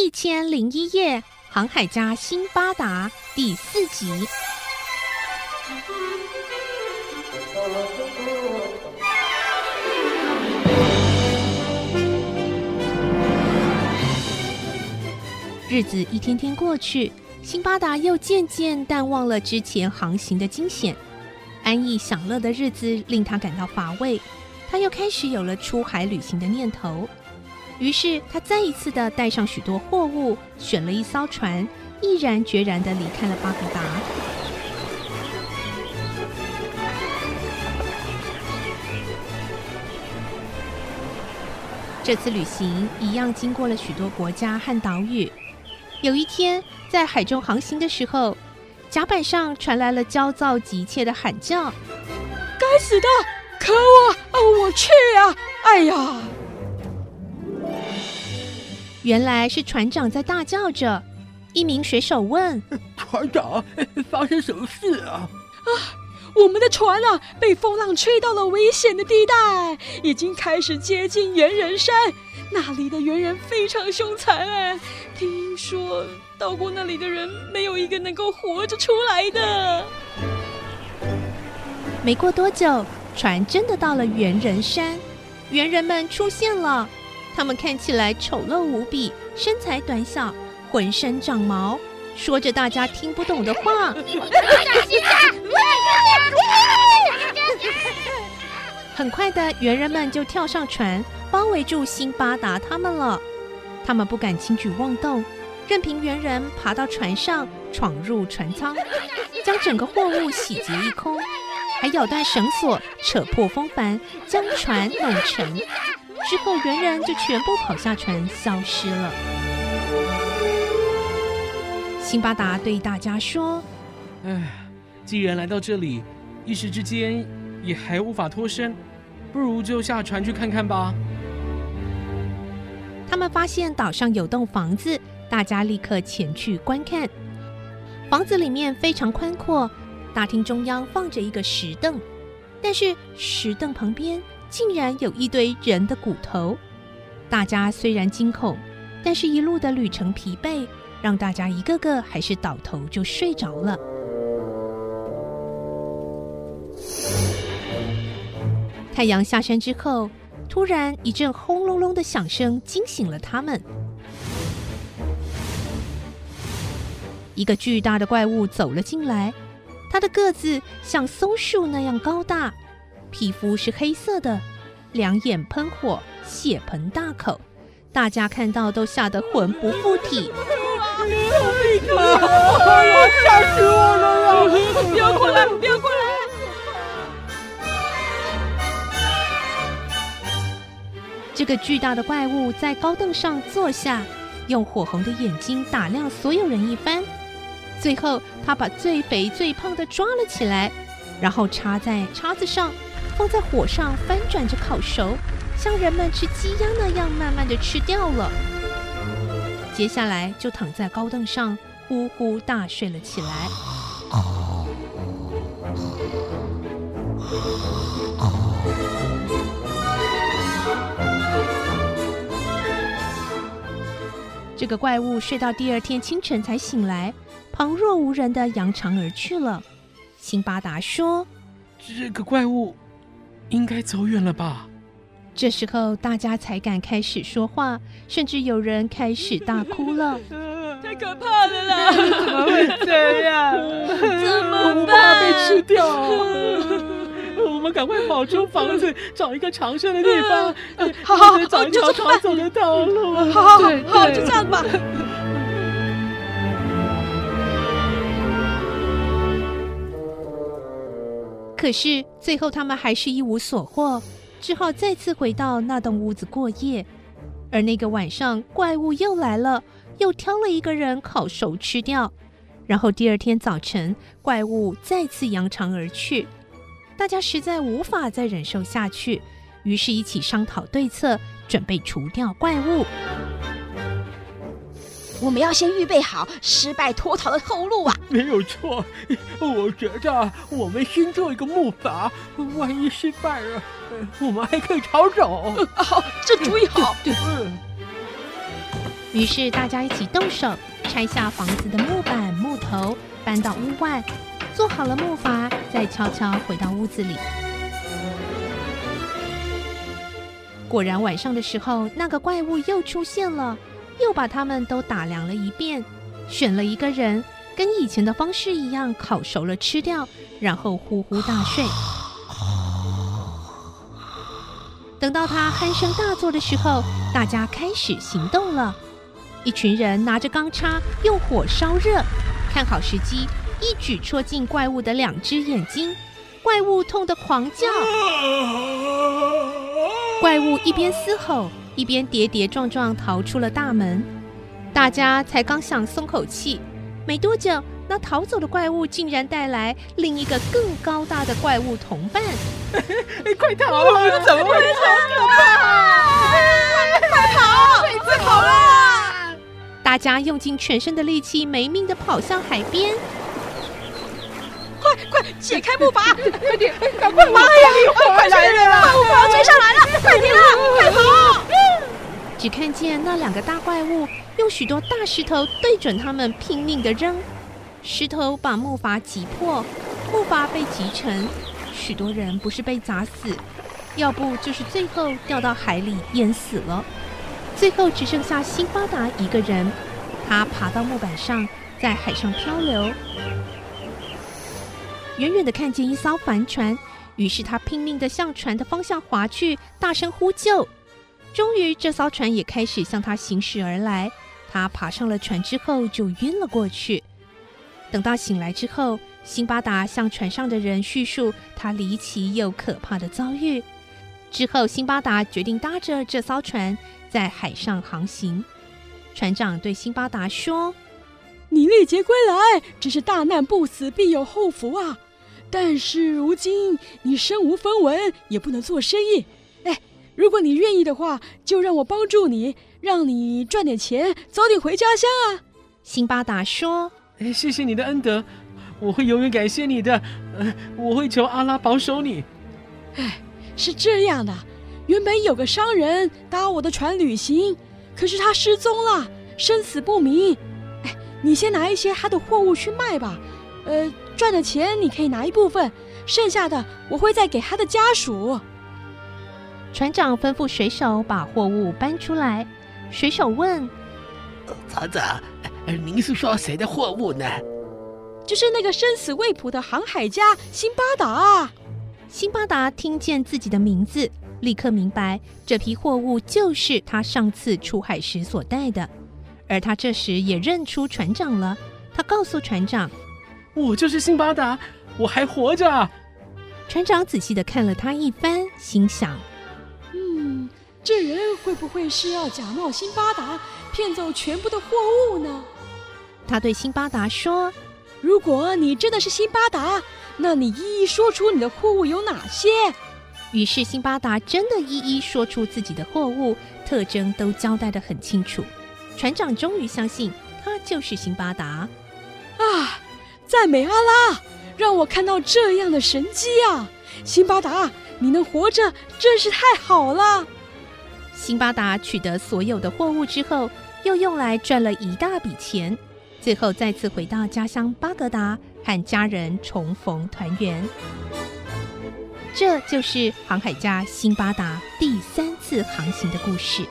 一千零一夜，航海家辛巴达第四集。日子一天天过去，辛巴达又渐渐淡忘了之前航行的惊险，安逸享乐的日子令他感到乏味，他又开始有了出海旅行的念头。于是，他再一次的带上许多货物，选了一艘船，毅然决然的离开了巴格达。这次旅行一样经过了许多国家和岛屿。有一天，在海中航行的时候，甲板上传来了焦躁急切的喊叫：“该死的，可恶！啊，我去呀！哎呀！”原来是船长在大叫着。一名水手问：“船长，发生什么事啊？”“啊，我们的船啊，被风浪吹到了危险的地带，已经开始接近猿人山。那里的猿人非常凶残哎，听说到过那里的人没有一个能够活着出来的。”没过多久，船真的到了猿人山，猿人们出现了。他们看起来丑陋无比，身材短小，浑身长毛，说着大家听不懂的话。很快的，猿人们就跳上船，包围住辛巴达他们了。他们不敢轻举妄动，任凭猿人爬到船上，闯入船舱，将整个货物洗劫一空，还咬断绳索，扯破风帆，将船弄沉。之后，仍然就全部跑下船，消失了。辛巴达对大家说：“哎，既然来到这里，一时之间也还无法脱身，不如就下船去看看吧。”他们发现岛上有栋房子，大家立刻前去观看。房子里面非常宽阔，大厅中央放着一个石凳，但是石凳旁边。竟然有一堆人的骨头，大家虽然惊恐，但是一路的旅程疲惫，让大家一个个还是倒头就睡着了。太阳下山之后，突然一阵轰隆隆的响声惊醒了他们。一个巨大的怪物走了进来，它的个子像松树那样高大。皮肤是黑色的，两眼喷火，血盆大口，大家看到都吓得魂不附体。啊！吓死我了！不要过来！不要过来！这个巨大的怪物在高凳上坐下，用火红的眼睛打量所有人一番，最后他把最肥最胖的抓了起来，然后插在叉子上。放在火上翻转着烤熟，像人们吃鸡鸭那样慢慢的吃掉了。接下来就躺在高凳上呼呼大睡了起来。这个怪物睡到第二天清晨才醒来，旁若无人的扬长而去了。辛巴达说：“这个怪物。”应该走远了吧？这时候大家才敢开始说话，甚至有人开始大哭了。太可怕了啦！怎么会这样？怎么办？被吃掉！我们赶快跑出房子，找一个藏身的地方。好好，找一条逃走的道路。好好好，就这样吧。可是最后，他们还是一无所获，只好再次回到那栋屋子过夜。而那个晚上，怪物又来了，又挑了一个人烤熟吃掉。然后第二天早晨，怪物再次扬长而去。大家实在无法再忍受下去，于是一起商讨对策，准备除掉怪物。我们要先预备好失败脱逃的后路啊！没有错，我觉得我们先做一个木筏，万一失败了，我们还可以逃走。好，这主意好 对。于是大家一起动手拆下房子的木板、木头，搬到屋外，做好了木筏，再悄悄回到屋子里。果然，晚上的时候，那个怪物又出现了，又把他们都打量了一遍，选了一个人，跟以前的方式一样，烤熟了吃掉，然后呼呼大睡。等到他鼾声大作的时候，大家开始行动了。一群人拿着钢叉，用火烧热，看好时机，一举戳进怪物的两只眼睛。怪物痛得狂叫，怪物一边嘶吼，一边跌跌撞撞逃出了大门。大家才刚想松口气，没多久，那逃走的怪物竟然带来另一个更高大的怪物同伴。快逃啊！怎么会这么可怕？快跑！快跑啦！大家用尽全身的力气，没命的跑向海边。快快解开木筏！快点！赶快！妈呀！快来了！怪物快要追上来了！快点啊！快跑！只看见那两个大怪物用许多大石头对准他们拼命的扔，石头把木筏击破，木筏被击沉，许多人不是被砸死，要不就是最后掉到海里淹死了。最后只剩下辛巴达一个人，他爬到木板上，在海上漂流。远远的看见一艘帆船，于是他拼命的向船的方向划去，大声呼救。终于，这艘船也开始向他行驶而来。他爬上了船之后，就晕了过去。等到醒来之后，辛巴达向船上的人叙述他离奇又可怕的遭遇。之后，辛巴达决定搭着这艘船在海上航行。船长对辛巴达说：“你历劫归来，真是大难不死，必有后福啊！但是如今你身无分文，也不能做生意。哎，如果你愿意的话，就让我帮助你，让你赚点钱，早点回家乡啊！”辛巴达说：“哎，谢谢你的恩德，我会永远感谢你的。呃，我会求阿拉保守你。”哎，是这样的，原本有个商人搭我的船旅行，可是他失踪了，生死不明。哎，你先拿一些他的货物去卖吧，呃，赚的钱你可以拿一部分，剩下的我会再给他的家属。船长吩咐水手把货物搬出来。水手问：“船长，您是说谁的货物呢？”“就是那个生死未卜的航海家辛巴达。”辛巴达听见自己的名字，立刻明白这批货物就是他上次出海时所带的。而他这时也认出船长了。他告诉船长：“我就是辛巴达，我还活着。”船长仔细的看了他一番，心想。嗯，这人会不会是要假冒辛巴达，骗走全部的货物呢？他对辛巴达说：“如果你真的是辛巴达，那你一一说出你的货物有哪些。”于是辛巴达真的一一说出自己的货物特征，都交代的很清楚。船长终于相信他就是辛巴达。啊，赞美阿拉，让我看到这样的神迹啊！辛巴达。你能活着真是太好了。辛巴达取得所有的货物之后，又用来赚了一大笔钱，最后再次回到家乡巴格达，和家人重逢团圆。这就是航海家辛巴达第三次航行的故事。